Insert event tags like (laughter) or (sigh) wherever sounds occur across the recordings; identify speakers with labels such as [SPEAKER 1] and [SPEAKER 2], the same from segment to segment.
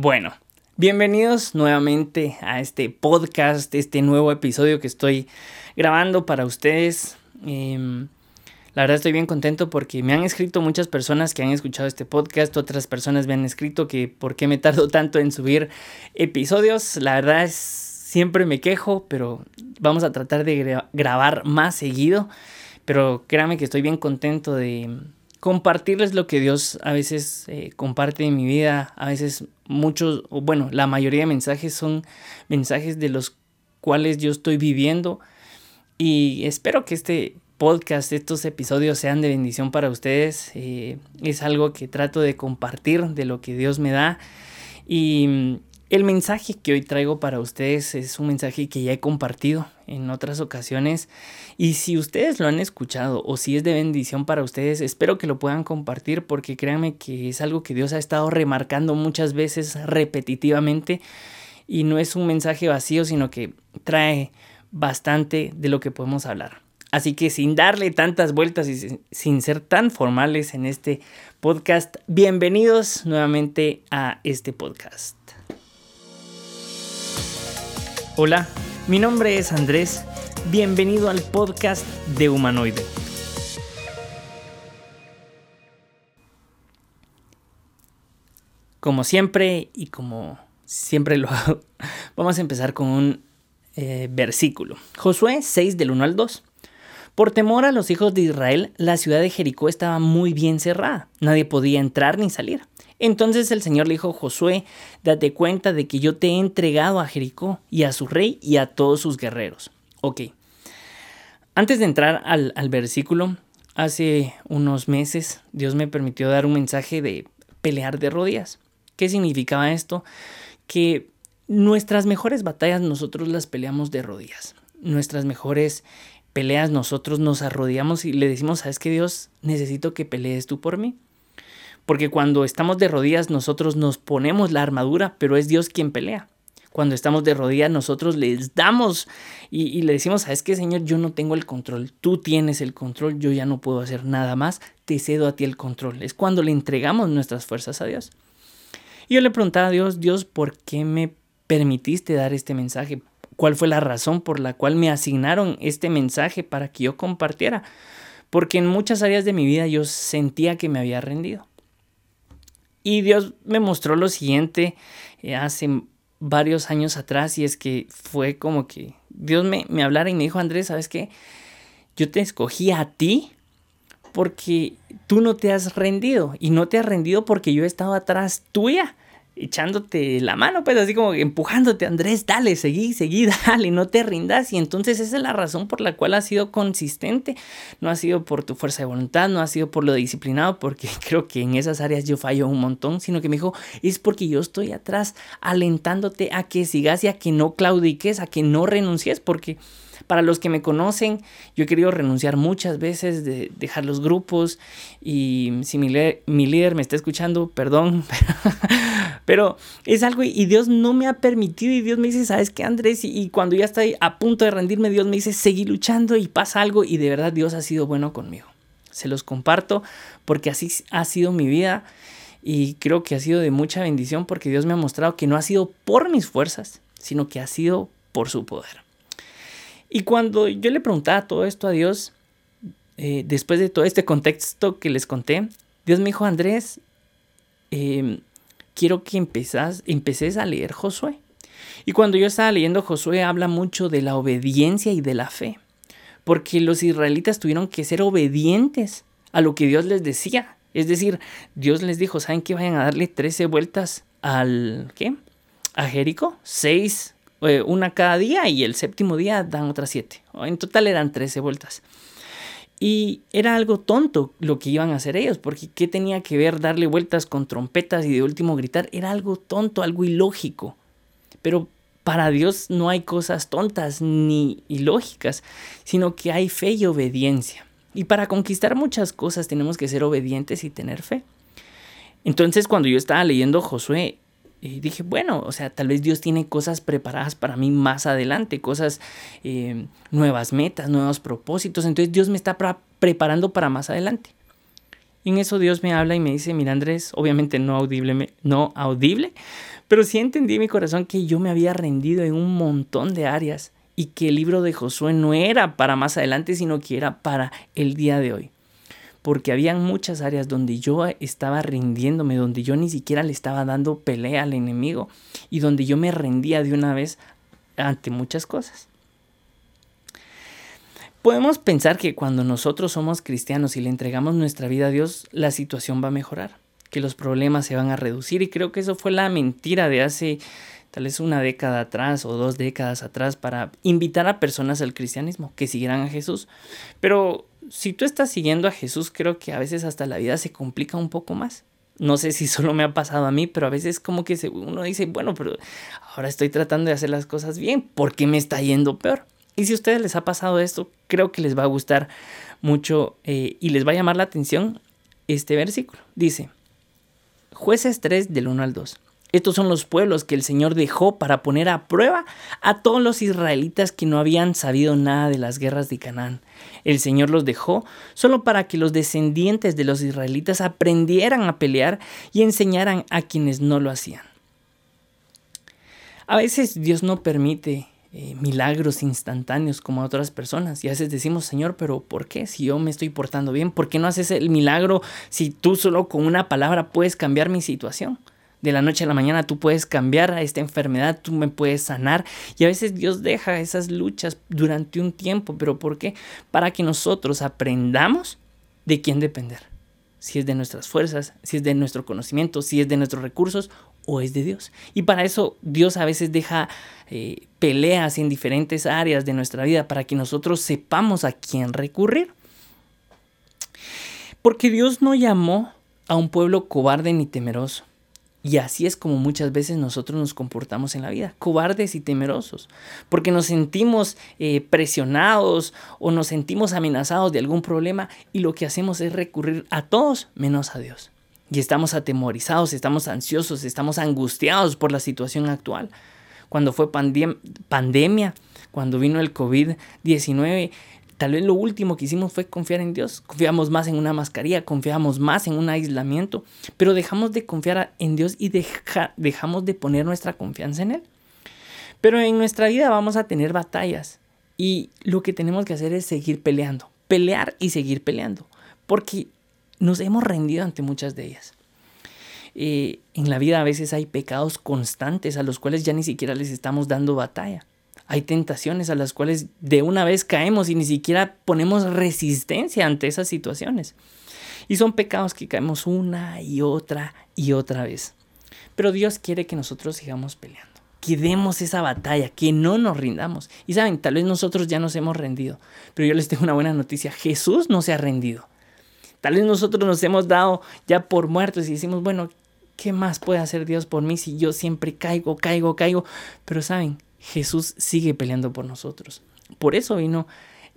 [SPEAKER 1] Bueno, bienvenidos nuevamente a este podcast, este nuevo episodio que estoy grabando para ustedes. Em, la verdad estoy bien contento porque me han escrito muchas personas que han escuchado este podcast, otras personas me han escrito que por qué me tardo (laughs) tanto en subir episodios. La verdad es, siempre me quejo, pero vamos a tratar de grabar más seguido. Pero créanme que estoy bien contento de compartirles lo que Dios a veces eh, comparte en mi vida. A veces muchos, o bueno, la mayoría de mensajes son mensajes de los cuales yo estoy viviendo. Y espero que este podcast, estos episodios sean de bendición para ustedes. Eh, es algo que trato de compartir de lo que Dios me da. Y el mensaje que hoy traigo para ustedes es un mensaje que ya he compartido en otras ocasiones y si ustedes lo han escuchado o si es de bendición para ustedes, espero que lo puedan compartir porque créanme que es algo que Dios ha estado remarcando muchas veces repetitivamente y no es un mensaje vacío, sino que trae bastante de lo que podemos hablar. Así que sin darle tantas vueltas y sin ser tan formales en este podcast, bienvenidos nuevamente a este podcast. Hola, mi nombre es Andrés. Bienvenido al podcast de Humanoide. Como siempre y como siempre lo hago, (laughs) vamos a empezar con un eh, versículo. Josué 6 del 1 al 2. Por temor a los hijos de Israel, la ciudad de Jericó estaba muy bien cerrada. Nadie podía entrar ni salir. Entonces el Señor le dijo Josué, date cuenta de que yo te he entregado a Jericó y a su rey y a todos sus guerreros. Ok. Antes de entrar al, al versículo, hace unos meses Dios me permitió dar un mensaje de pelear de rodillas. ¿Qué significaba esto? Que nuestras mejores batallas nosotros las peleamos de rodillas. Nuestras mejores peleas nosotros nos arrodillamos y le decimos, ¿sabes qué Dios? Necesito que pelees tú por mí. Porque cuando estamos de rodillas nosotros nos ponemos la armadura, pero es Dios quien pelea. Cuando estamos de rodillas nosotros les damos y, le decimos, ¿sabes qué, Señor? Yo no tengo el control, tú tienes el control, yo ya no puedo hacer nada más, te cedo a ti el control. Es cuando le entregamos nuestras fuerzas a Dios. Y yo le preguntaba a Dios, Dios, ¿por qué me permitiste dar este mensaje? ¿Cuál fue la razón por la cual me asignaron este mensaje para que yo compartiera? Porque en muchas áreas de mi vida yo sentía que me había rendido. Y Dios me mostró lo siguiente eh, hace varios años atrás y es que fue como que Dios me, me hablara y me dijo, Andrés, ¿sabes qué? Yo te escogí a ti porque tú no te has rendido y no te has rendido porque yo he estado atrás tuya echándote la mano, pues así como empujándote, Andrés, dale, seguí, seguí, (laughs) dale, no te rindas. Y entonces esa es la razón por la cual has sido consistente. No ha sido por tu fuerza de voluntad, no ha sido por lo disciplinado, porque (laughs) creo que en esas áreas yo fallo un montón, sino que me dijo, es porque yo estoy atrás alentándote a que sigas y a que no claudiques, a que no renuncies, porque para los que me conocen, yo he querido renunciar muchas veces, de dejar los grupos y si mi, líder me está escuchando, perdón, (laughs) pero es algo y Dios no me ha permitido y Dios me dice, ¿sabes qué, Andrés? Y, cuando ya estoy a punto de rendirme, Dios me dice, seguí luchando y pasa algo y de verdad Dios ha sido bueno conmigo. Se los comparto porque así ha sido mi vida y creo que ha sido de mucha bendición porque Dios me ha mostrado que no ha sido por mis fuerzas, sino que ha sido por su poder. Y cuando yo le preguntaba todo esto a Dios, eh, después de todo este contexto que les conté, Dios me dijo, Andrés, em, quiero que empezás, a leer Josué. Y cuando yo estaba leyendo Josué, habla mucho de la obediencia y de la fe. Porque los israelitas tuvieron que ser obedientes a lo que Dios les decía. Es decir, Dios les dijo, ¿saben que vayan a darle 13 vueltas al ¿qué? A Jericó, 6 eh, una cada día y el séptimo día dan otras siete. En total eran 13 vueltas. Y era algo tonto lo que iban a hacer ellos, porque ¿qué tenía que ver darle vueltas con trompetas y de último gritar? Era algo tonto, algo ilógico. Pero para Dios no hay cosas tontas ni ilógicas, sino que hay fe y obediencia. Y para conquistar muchas cosas tenemos que ser obedientes y tener fe. Entonces cuando yo estaba leyendo Josué, y dije, bueno, o sea, tal vez Dios tiene cosas preparadas para mí más adelante, cosas, eh, nuevas metas, nuevos propósitos. Entonces Dios me está preparando para más adelante. Y en eso Dios me habla y me dice, mira Andrés, obviamente no audible, no audible, Pero sí entendí en mi corazón que yo me había rendido en un montón de áreas y que el libro de Josué no era para más adelante, sino que era para el día de hoy. Porque habían muchas áreas donde yo estaba rindiéndome, donde yo ni siquiera le estaba dando pelea al enemigo y donde yo me rendía de una vez ante muchas cosas. Podemos pensar que cuando nosotros somos cristianos y le entregamos nuestra vida a Dios, la situación va a mejorar, que los problemas se van a reducir y creo que eso fue la mentira de hace tal vez una década atrás o dos décadas atrás para invitar a personas al cristianismo, que siguieran a Jesús. Pero si tú estás siguiendo a Jesús, creo que a veces hasta la vida se complica un poco más. No sé si (laughs) solo me ha pasado a mí, pero a veces como que uno dice, bueno, pero ahora estoy tratando de hacer las cosas bien, ¿por qué me está yendo peor? Y si a ustedes les ha pasado esto, creo que les va a gustar mucho eh, y les va a llamar la atención este versículo. Dice, jueces 3 del 1 al 2. Estos son los pueblos que el Señor dejó para poner a prueba a todos los israelitas que no habían sabido nada de las guerras de Canaán. El Señor los dejó solo para que los descendientes de los israelitas aprendieran a pelear y enseñaran a quienes no lo hacían. A veces Dios no permite eh, milagros instantáneos como a otras personas. Y a veces decimos, Señor, pero ¿por qué? Si yo me estoy portando bien, ¿por qué no haces el milagro si tú solo con una palabra puedes cambiar mi situación? De la noche a la mañana tú puedes cambiar a esta enfermedad, tú me puedes sanar. Y a veces Dios deja esas luchas durante un tiempo, pero ¿por qué? Para que nosotros aprendamos de quién depender. Si es de nuestras fuerzas, si es de nuestro conocimiento, si es de nuestros recursos o es de Dios. Y para eso Dios a veces deja eh, peleas en diferentes áreas de nuestra vida para que nosotros sepamos a quién recurrir. Porque Dios no llamó a un pueblo cobarde ni temeroso. Y así es como muchas veces nosotros nos comportamos en la vida, cobardes y temerosos, porque nos sentimos eh, presionados o nos sentimos amenazados de algún problema y lo que hacemos es recurrir a todos menos a Dios. Y estamos atemorizados, estamos ansiosos, estamos angustiados por la situación actual. Cuando fue pandemia, cuando vino el COVID-19, Tal vez lo último que hicimos fue confiar en Dios. Confiamos más en una mascarilla, confiamos más en un aislamiento, pero dejamos de confiar en Dios y dejamos de poner nuestra confianza en Él. Pero en nuestra vida vamos a tener batallas y lo que tenemos que hacer es seguir peleando, pelear y seguir peleando, porque nos hemos rendido ante muchas de ellas. Eh, en la vida a veces hay pecados constantes a los cuales ya ni siquiera les estamos dando batalla. Hay tentaciones a las cuales de una vez caemos y ni siquiera ponemos resistencia ante esas situaciones. Y son pecados que caemos una y otra y otra vez. Pero Dios quiere que nosotros sigamos peleando, que demos esa batalla, que no nos rindamos. Y saben, tal vez nosotros ya nos hemos rendido, pero yo les tengo una buena noticia, Jesús no se ha rendido. Tal vez nosotros nos hemos dado ya por muertos y decimos, bueno, ¿qué más puede hacer Dios por mí si yo siempre caigo, caigo, caigo? Pero saben, Jesús sigue peleando por nosotros. Por eso vino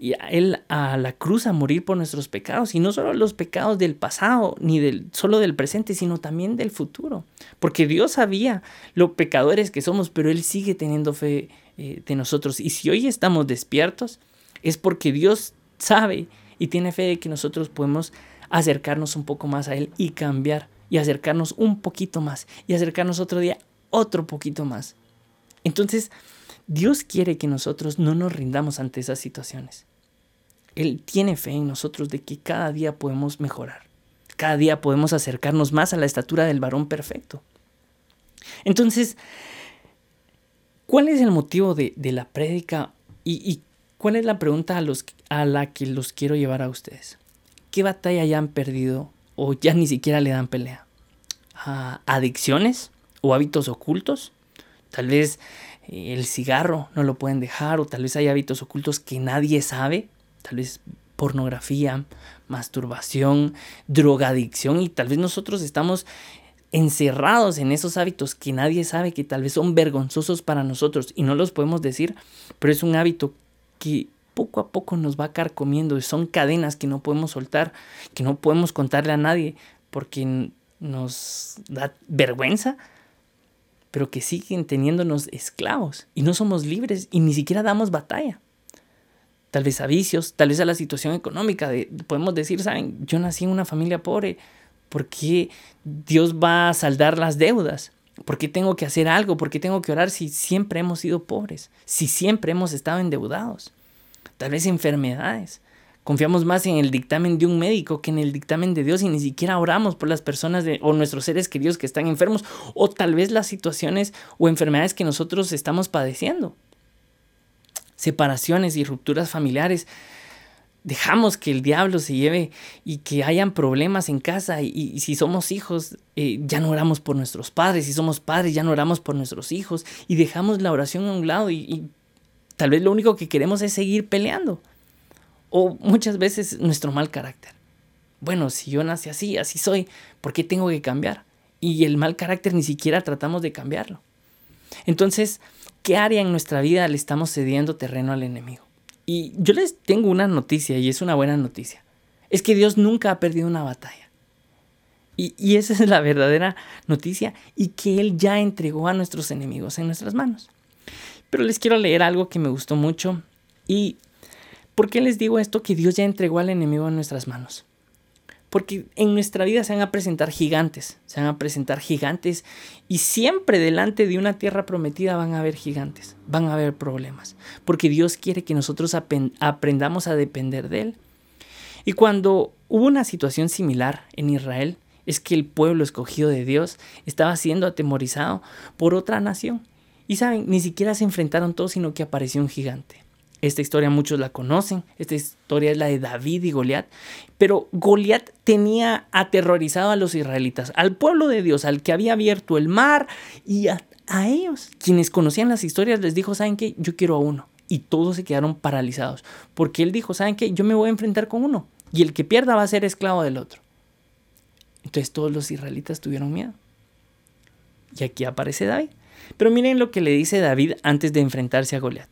[SPEAKER 1] y él a la cruz a morir por nuestros pecados. Y no solo los pecados del pasado ni del solo del presente sino también del futuro. Porque Dios sabía lo pecadores que somos pero él sigue teniendo fe eh, de nosotros. Y si hoy estamos despiertos es porque Dios sabe y tiene fe de que nosotros podemos acercarnos un poco más a él y cambiar y acercarnos un poquito más y acercarnos otro día otro poquito más entonces, Dios quiere que nosotros no nos rindamos ante esas situaciones. Él tiene fe en nosotros de que cada día podemos mejorar. Cada día podemos acercarnos más a la estatura del varón perfecto. Entonces, ¿cuál es el motivo de, la prédica y, cuál es la pregunta a, los, a la que los quiero llevar a ustedes? ¿Qué batalla ya han perdido o ya ni siquiera le dan pelea? ¿A ¿Adicciones o hábitos ocultos? Tal vez eh, el cigarro no lo pueden dejar o tal vez hay hábitos ocultos que nadie sabe, tal vez pornografía, masturbación, drogadicción y tal vez nosotros estamos encerrados en esos hábitos que nadie sabe que tal vez son vergonzosos para nosotros y no los podemos decir, pero es un hábito que poco a poco nos va a carcomiendo, son cadenas que no podemos soltar, que no podemos contarle a nadie porque nos da vergüenza pero que siguen teniéndonos esclavos y no somos libres y ni siquiera damos batalla. Tal vez a vicios, tal vez a la situación económica. podemos decir, saben, yo nací en una familia pobre, ¿por qué Dios va a saldar las deudas? ¿Por qué tengo que hacer algo? ¿Por qué tengo que orar si siempre hemos sido pobres? Si siempre hemos estado endeudados. Tal vez enfermedades. Confiamos más en el dictamen de un médico que en el dictamen de Dios y ni siquiera oramos por las personas o nuestros seres queridos que están enfermos o tal vez las situaciones o enfermedades que nosotros estamos padeciendo. Separaciones y rupturas familiares dejamos que el diablo se lleve y que hayan problemas en casa y, si somos hijos eh, ya no oramos por nuestros padres, si somos padres ya no oramos por nuestros hijos y dejamos la oración a un lado y tal vez lo único que queremos es seguir peleando o muchas veces nuestro mal carácter. Bueno, si yo nací así, así soy, ¿por qué tengo que cambiar? Y el mal carácter ni siquiera tratamos de cambiarlo. Entonces, ¿qué área en nuestra vida le estamos cediendo terreno al enemigo? Y yo les tengo una noticia y es una buena noticia. Es que Dios nunca ha perdido una batalla. Y, esa es la verdadera noticia y que Él ya entregó a nuestros enemigos en nuestras manos. Pero les quiero leer algo que me gustó mucho. ¿Y por qué les digo esto? Que Dios ya entregó al enemigo en nuestras manos. Porque en nuestra vida se van a presentar gigantes, se van a presentar gigantes y siempre delante de una tierra prometida van a haber gigantes, van a haber problemas, porque Dios quiere que nosotros aprendamos a depender de Él. Y cuando hubo una situación similar en Israel, es que el pueblo escogido de Dios estaba siendo atemorizado por otra nación. Y saben, ni siquiera se enfrentaron todos, sino que apareció un gigante. Esta historia muchos la conocen. Esta historia es la de David y Goliat. Pero Goliat tenía aterrorizado a los israelitas, al pueblo de Dios, al que había abierto el mar y a, ellos. Quienes conocían las historias les dijo, ¿saben qué? Yo quiero a uno. Y todos se quedaron paralizados. Porque él dijo, ¿saben qué? Yo me voy a enfrentar con uno. Y el que pierda va a ser esclavo del otro. Entonces todos los israelitas tuvieron miedo. Y aquí aparece David. Pero miren lo que le dice David antes de enfrentarse a Goliat.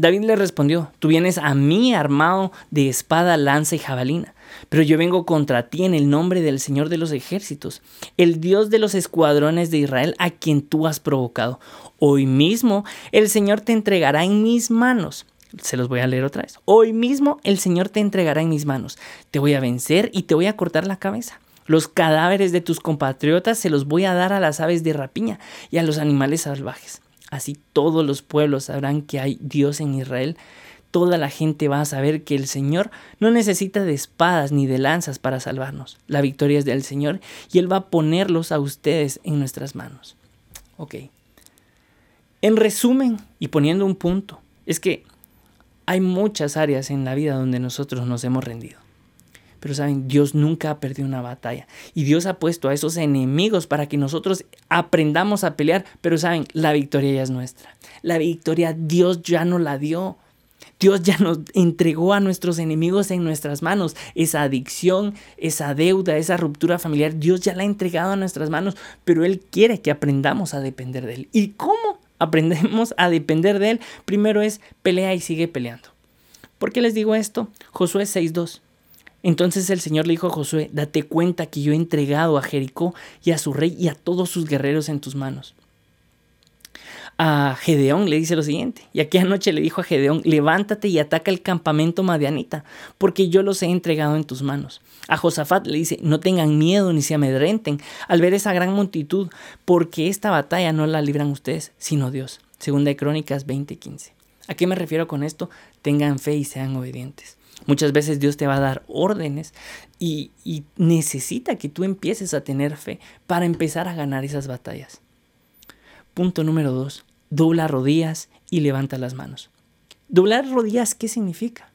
[SPEAKER 1] David le respondió, tú vienes a mí armado de espada, lanza y jabalina, pero yo vengo contra ti en el nombre del Señor de los ejércitos, el Dios de los escuadrones de Israel a quien tú has provocado. Hoy mismo el Señor te entregará en mis manos. Se los voy a leer otra vez. Hoy mismo el Señor te entregará en mis manos. Te voy a vencer y te voy a cortar la cabeza. Los cadáveres de tus compatriotas se los voy a dar a las aves de rapiña y a los animales salvajes. Así todos los pueblos sabrán que hay Dios en Israel. Toda la gente va a saber que el Señor no necesita de espadas ni de lanzas para salvarnos. La victoria es del Señor y Él va a ponerlos a ustedes en nuestras manos. Ok. En resumen, y poniendo un punto, es que hay muchas áreas en la vida donde nosotros nos hemos rendido. Pero saben, Dios nunca ha perdido una batalla. Y Dios ha puesto a esos enemigos para que nosotros aprendamos a pelear. Pero saben, la victoria ya es nuestra. La victoria Dios ya no la dio. Dios ya nos entregó a nuestros enemigos en nuestras manos. Esa adicción, esa deuda, esa ruptura familiar, Dios ya la ha entregado a nuestras manos, pero Él quiere que aprendamos a depender de Él. ¿Y cómo aprendemos a depender de Él? Primero es pelea y sigue peleando. ¿Por qué les digo esto? Josué 6.2. Entonces el Señor le dijo a Josué, date cuenta que yo he entregado a Jericó y a su rey y a todos sus guerreros en tus manos. A Gedeón le dice lo siguiente, y aquella noche le dijo a Gedeón, levántate y ataca el campamento madianita, porque yo los he entregado en tus manos. A Josafat le dice, no tengan miedo ni se amedrenten al ver esa gran multitud, porque esta batalla no la libran ustedes, sino Dios. Segunda de Crónicas 20:15. ¿A qué me refiero con esto? Tengan fe y sean obedientes. Muchas veces Dios te va a dar órdenes y, necesita que tú empieces a tener fe para empezar a ganar esas batallas. Punto número dos, dobla rodillas y levanta las manos. Doblar rodillas, ¿qué significa?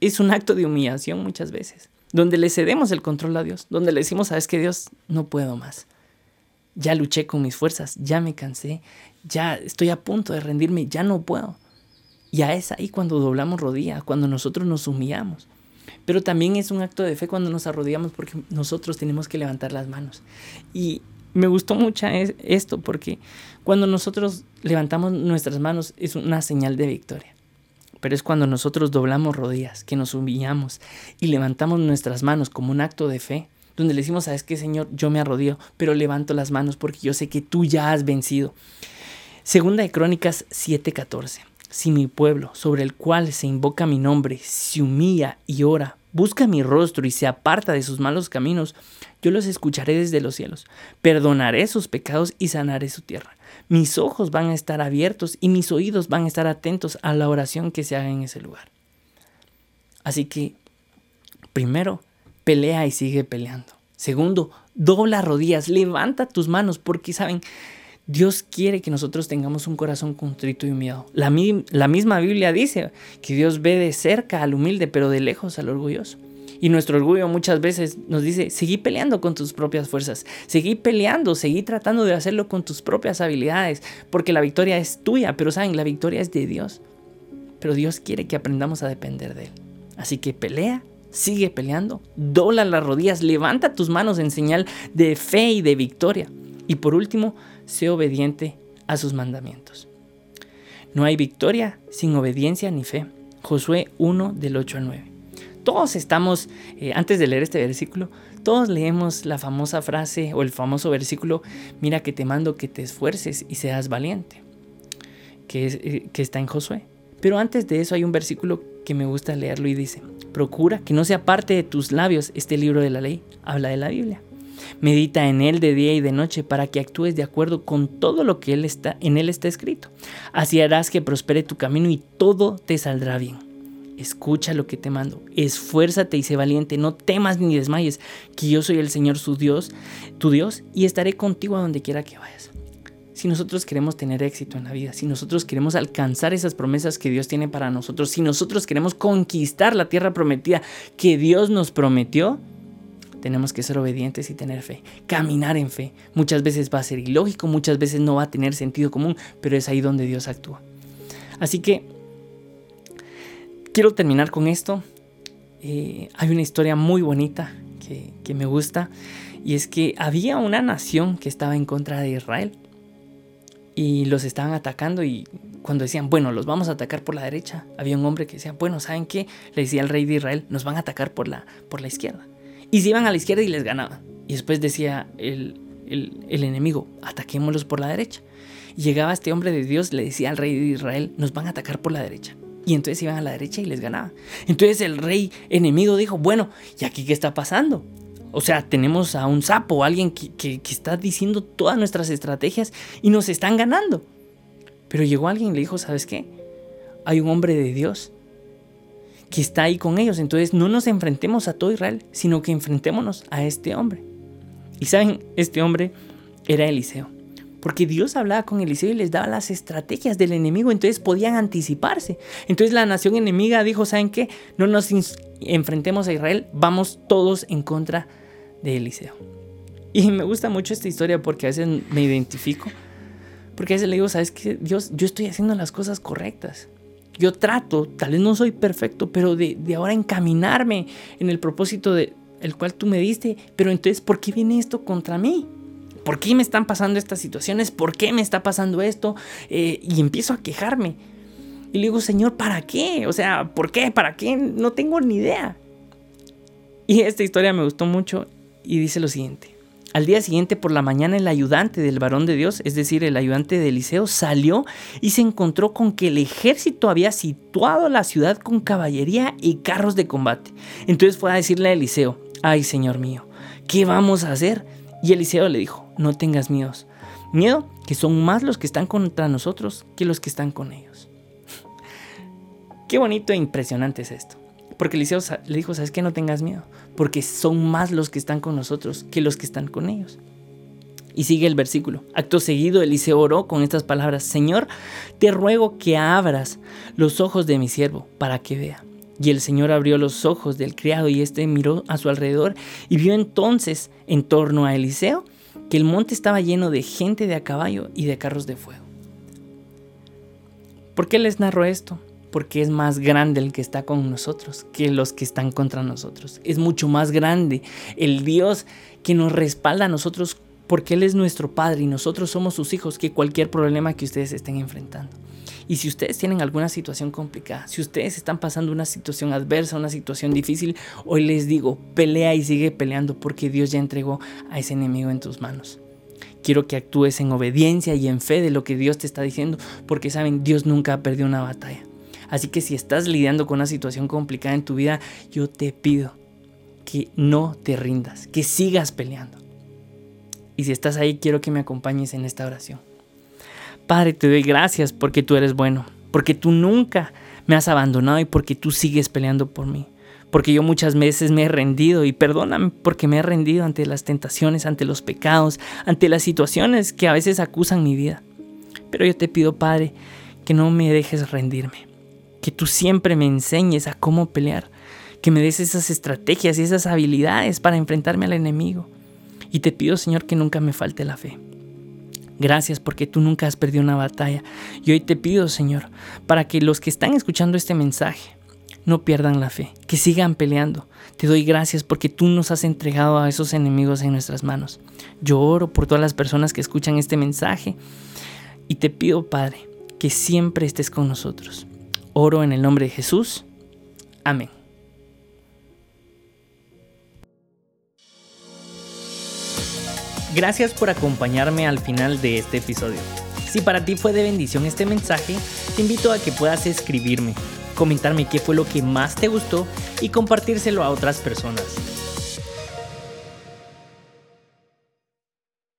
[SPEAKER 1] Es un acto de humillación muchas veces, donde le cedemos el control a Dios, donde le decimos, sabes que Dios, no puedo más. Ya luché con mis fuerzas, ya me cansé, ya estoy a punto de rendirme, ya no puedo. Ya es ahí cuando doblamos rodillas, cuando nosotros nos humillamos. Pero también es un acto de fe cuando nos arrodillamos porque nosotros tenemos que levantar las manos. Y me gustó mucho esto porque cuando nosotros levantamos nuestras manos es una señal de victoria. Pero es cuando nosotros doblamos rodillas, que nos humillamos y levantamos nuestras manos como un acto de fe, donde le decimos, sabes qué, Señor, yo me arrodillo, pero levanto las manos porque yo sé que tú ya has vencido. Segunda de Crónicas 7:14. Si mi pueblo, sobre el cual se invoca mi nombre, se humilla y ora, busca mi rostro y se aparta de sus malos caminos, yo los escucharé desde los cielos, perdonaré sus pecados y sanaré su tierra. Mis ojos van a estar abiertos y mis oídos van a estar atentos a la oración que se haga en ese lugar. Así que, primero, pelea y sigue peleando. Segundo, dobla rodillas, levanta tus manos, porque saben, Dios quiere que nosotros tengamos un corazón contrito y humillado. La, misma Biblia dice que Dios ve de cerca al humilde, pero de lejos al orgulloso. Y nuestro orgullo muchas veces nos dice, seguí peleando con tus propias fuerzas, seguí peleando, seguí tratando de hacerlo con tus propias habilidades, porque la victoria es tuya, pero saben, la victoria es de Dios. Pero Dios quiere que aprendamos a depender de Él. Así que pelea, sigue peleando, dobla las rodillas, levanta tus manos en señal de fe y de victoria. Y por último, sé obediente a sus mandamientos. No hay victoria sin obediencia ni fe. Josué 1 del 8 al 9. Todos estamos, eh, antes de leer este versículo, todos leemos la famosa frase o el famoso versículo, mira que te mando que te esfuerces y seas valiente, que, eh, que está en Josué. Pero antes de eso hay un versículo que me gusta leerlo y dice, procura que no sea parte de tus labios este libro de la ley, habla de la Biblia. Medita en él de día y de noche para que actúes de acuerdo con todo lo que él está, en él está escrito. Así harás que prospere tu camino y todo te saldrá bien. Escucha lo que te mando, esfuérzate y sé valiente, no temas ni desmayes, que yo soy el Señor su Dios, tu Dios, y estaré contigo a donde quiera que vayas. Si nosotros queremos tener éxito en la vida, si nosotros queremos alcanzar esas promesas que Dios tiene para nosotros, si nosotros queremos conquistar la tierra prometida que Dios nos prometió, tenemos que ser obedientes y tener fe, caminar en fe. Muchas veces va a ser ilógico, muchas veces no va a tener sentido común, pero es ahí donde Dios actúa. Así que quiero terminar con esto. Eh, hay una historia muy bonita que, que me gusta y es que había una nación que estaba en contra de Israel y los estaban atacando y cuando decían, bueno, los vamos a atacar por la derecha, había un hombre que decía, bueno, ¿saben qué? Le decía al rey de Israel, nos van a atacar por la, por la izquierda. Y se iban a la izquierda y les ganaban. Y después decía el, el, enemigo, ataquémoslos por la derecha. Y llegaba este hombre de Dios, le decía al rey de Israel, nos van a atacar por la derecha. Y entonces iban a la derecha y les ganaban. Entonces el rey enemigo dijo, bueno, ¿y aquí qué está pasando? O sea, tenemos a un sapo, alguien que, está diciendo todas nuestras estrategias y nos están ganando. Pero llegó alguien y le dijo, ¿sabes qué? Hay un hombre de Dios que está ahí con ellos. Entonces no nos enfrentemos a todo Israel, sino que enfrentémonos a este hombre. Y saben, este hombre era Eliseo. Porque Dios hablaba con Eliseo y les daba las estrategias del enemigo, entonces podían anticiparse. Entonces la nación enemiga dijo, ¿saben qué? No nos enfrentemos a Israel, vamos todos en contra de Eliseo. Y me gusta mucho esta historia porque a veces me identifico. Porque a veces le digo, ¿sabes qué? Dios, yo estoy haciendo las cosas correctas. Yo trato, tal vez no soy perfecto, pero de, ahora encaminarme en el propósito de el cual tú me diste. Pero entonces, ¿por qué viene esto contra mí? ¿Por qué me están pasando estas situaciones? ¿Por qué me está pasando esto? Eh, y empiezo a quejarme. Y le digo, Señor, ¿para qué? O sea, ¿por qué? ¿Para qué? No tengo ni idea. Y esta historia me gustó mucho y dice lo siguiente. Al día siguiente por la mañana el ayudante del varón de Dios, es decir, el ayudante de Eliseo, salió y se encontró con que el ejército había situado la ciudad con caballería y carros de combate. Entonces fue a decirle a Eliseo, ay Señor mío, ¿qué vamos a hacer? Y Eliseo le dijo, no tengas miedos. Miedo que son más los que están contra nosotros que los que están con ellos. (laughs) Qué bonito e impresionante es esto. Porque Eliseo le dijo, ¿sabes qué? No tengas miedo, porque son más los que están con nosotros que los que están con ellos. Y sigue el versículo. Acto seguido, Eliseo oró con estas palabras, Señor, te ruego que abras los ojos de mi siervo para que vea. Y el Señor abrió los ojos del criado y éste miró a su alrededor y vio entonces en torno a Eliseo que el monte estaba lleno de gente de a caballo y de carros de fuego. ¿Por qué les narro esto? Porque es más grande el que está con nosotros que los que están contra nosotros. Es mucho más grande el Dios que nos respalda a nosotros porque Él es nuestro Padre y nosotros somos sus hijos que cualquier problema que ustedes estén enfrentando. Y si ustedes tienen alguna situación complicada, si ustedes están pasando una situación adversa, una situación difícil, hoy les digo, pelea y sigue peleando porque Dios ya entregó a ese enemigo en tus manos. Quiero que actúes en obediencia y en fe de lo que Dios te está diciendo, porque saben, Dios nunca ha perdido una batalla. Así que si estás lidiando con una situación complicada en tu vida, yo te pido que no te rindas, que sigas peleando. Y si estás ahí, quiero que me acompañes en esta oración. Padre, te doy gracias porque tú eres bueno, porque tú nunca me has abandonado y porque tú sigues peleando por mí. Porque yo muchas veces me he rendido y perdóname porque me he rendido ante las tentaciones, ante los pecados, ante las situaciones que a veces acusan mi vida. Pero yo te pido, Padre, que no me dejes rendirme, que tú siempre me enseñes a cómo pelear, que me des esas estrategias y esas habilidades para enfrentarme al enemigo. Y te pido, Señor, que nunca me falte la fe. Gracias porque tú nunca has perdido una batalla. Y hoy te pido, Señor, para que los que están escuchando este mensaje no pierdan la fe, que sigan peleando. Te doy gracias porque tú nos has entregado a esos enemigos en nuestras manos. Yo oro por todas las personas que escuchan este mensaje y te pido, Padre, que siempre estés con nosotros. Oro en el nombre de Jesús. Amén. Gracias por acompañarme al final de este episodio. Si para ti fue de bendición este mensaje, te invito a que puedas escribirme, comentarme qué fue lo que más te gustó y compartírselo a otras personas.